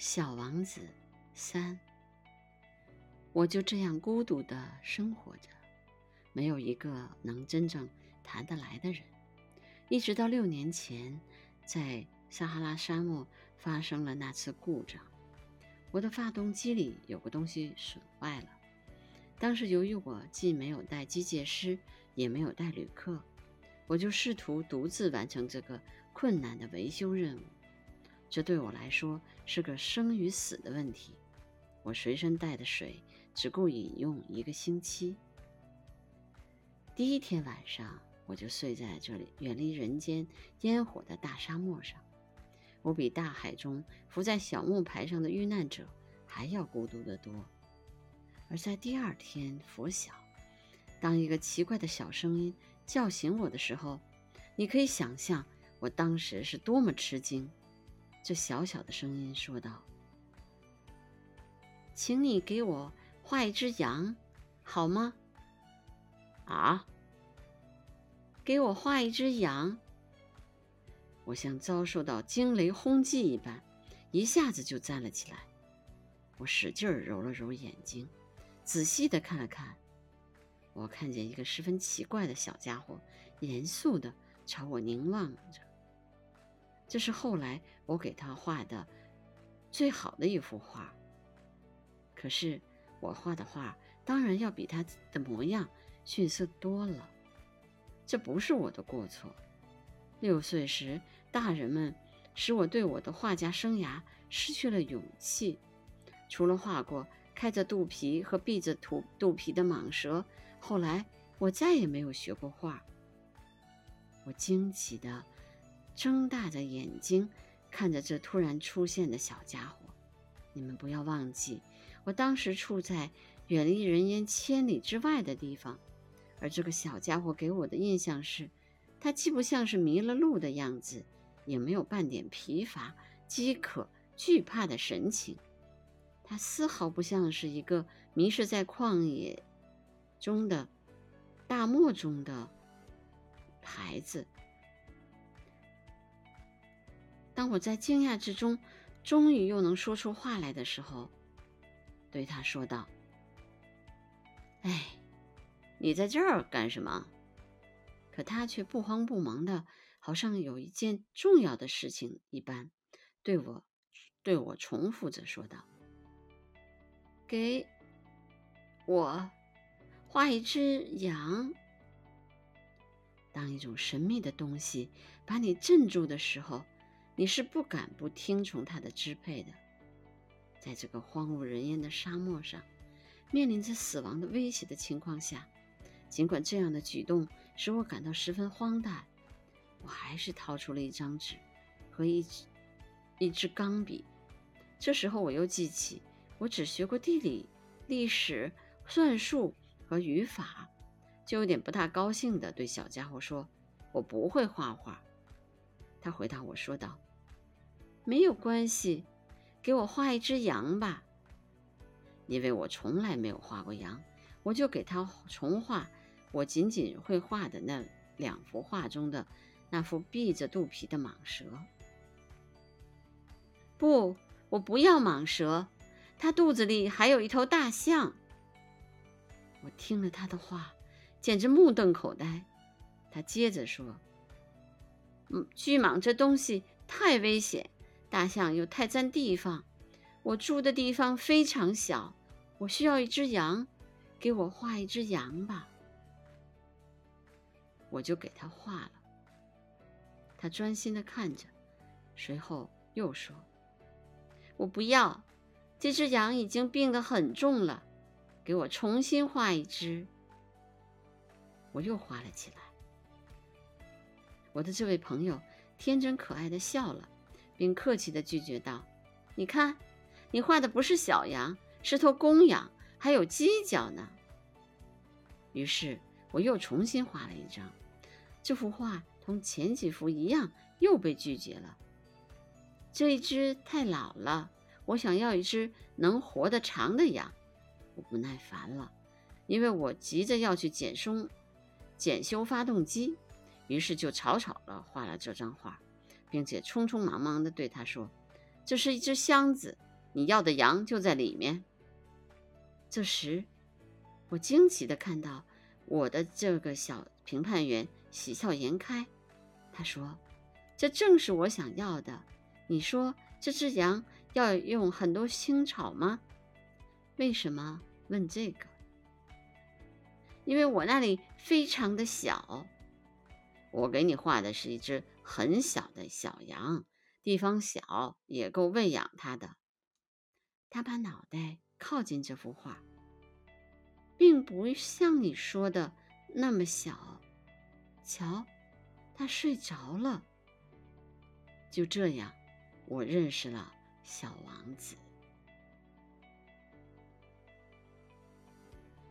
小王子三，我就这样孤独的生活着，没有一个能真正谈得来的人。一直到六年前，在撒哈拉沙漠发生了那次故障，我的发动机里有个东西损坏了。当时由于我既没有带机械师，也没有带旅客，我就试图独自完成这个困难的维修任务。这对我来说是个生与死的问题。我随身带的水只够饮用一个星期。第一天晚上，我就睡在这里，远离人间烟火的大沙漠上。我比大海中浮在小木牌上的遇难者还要孤独得多。而在第二天拂晓，当一个奇怪的小声音叫醒我的时候，你可以想象我当时是多么吃惊。这小小的声音说道：“请你给我画一只羊，好吗？”啊！给我画一只羊！我像遭受到惊雷轰击一般，一下子就站了起来。我使劲儿揉了揉眼睛，仔细的看了看。我看见一个十分奇怪的小家伙，严肃的朝我凝望着。这是后来我给他画的最好的一幅画。可是我画的画当然要比他的模样逊色多了。这不是我的过错。六岁时，大人们使我对我的画家生涯失去了勇气。除了画过开着肚皮和闭着肚肚皮的蟒蛇，后来我再也没有学过画。我惊奇的。睁大着眼睛看着这突然出现的小家伙，你们不要忘记，我当时处在远离人烟千里之外的地方，而这个小家伙给我的印象是，他既不像是迷了路的样子，也没有半点疲乏、饥渴、惧怕的神情，他丝毫不像是一个迷失在旷野中的大漠中的孩子。当我在惊讶之中，终于又能说出话来的时候，对他说道：“哎，你在这儿干什么？”可他却不慌不忙的，好像有一件重要的事情一般，对我对我重复着说道：“给我画一只羊。”当一种神秘的东西把你镇住的时候。你是不敢不听从他的支配的。在这个荒无人烟的沙漠上，面临着死亡的威胁的情况下，尽管这样的举动使我感到十分荒诞，我还是掏出了一张纸和一支一支钢笔。这时候，我又记起我只学过地理、历史、算术和语法，就有点不大高兴地对小家伙说：“我不会画画。”他回答我说道。没有关系，给我画一只羊吧。因为我从来没有画过羊，我就给他重画我仅仅会画的那两幅画中的那幅闭着肚皮的蟒蛇。不，我不要蟒蛇，它肚子里还有一头大象。我听了他的话，简直目瞪口呆。他接着说：“嗯，巨蟒这东西太危险。”大象又太占地方，我住的地方非常小，我需要一只羊，给我画一只羊吧。我就给他画了。他专心的看着，随后又说：“我不要，这只羊已经病得很重了，给我重新画一只。”我又画了起来。我的这位朋友天真可爱的笑了。并客气地拒绝道：“你看，你画的不是小羊，是头公羊，还有犄角呢。”于是我又重新画了一张，这幅画同前几幅一样，又被拒绝了。这一只太老了，我想要一只能活得长的羊。我不耐烦了，因为我急着要去检修检修发动机，于是就草草地画了这张画。并且匆匆忙忙地对他说：“这是一只箱子，你要的羊就在里面。这时，我惊奇的看到我的这个小评判员喜笑颜开。他说：“这正是我想要的。你说这只羊要用很多青草吗？为什么问这个？因为我那里非常的小。我给你画的是一只很小的小羊，地方小也够喂养它的。”他把脑袋。靠近这幅画，并不像你说的那么小。瞧，他睡着了。就这样，我认识了小王子。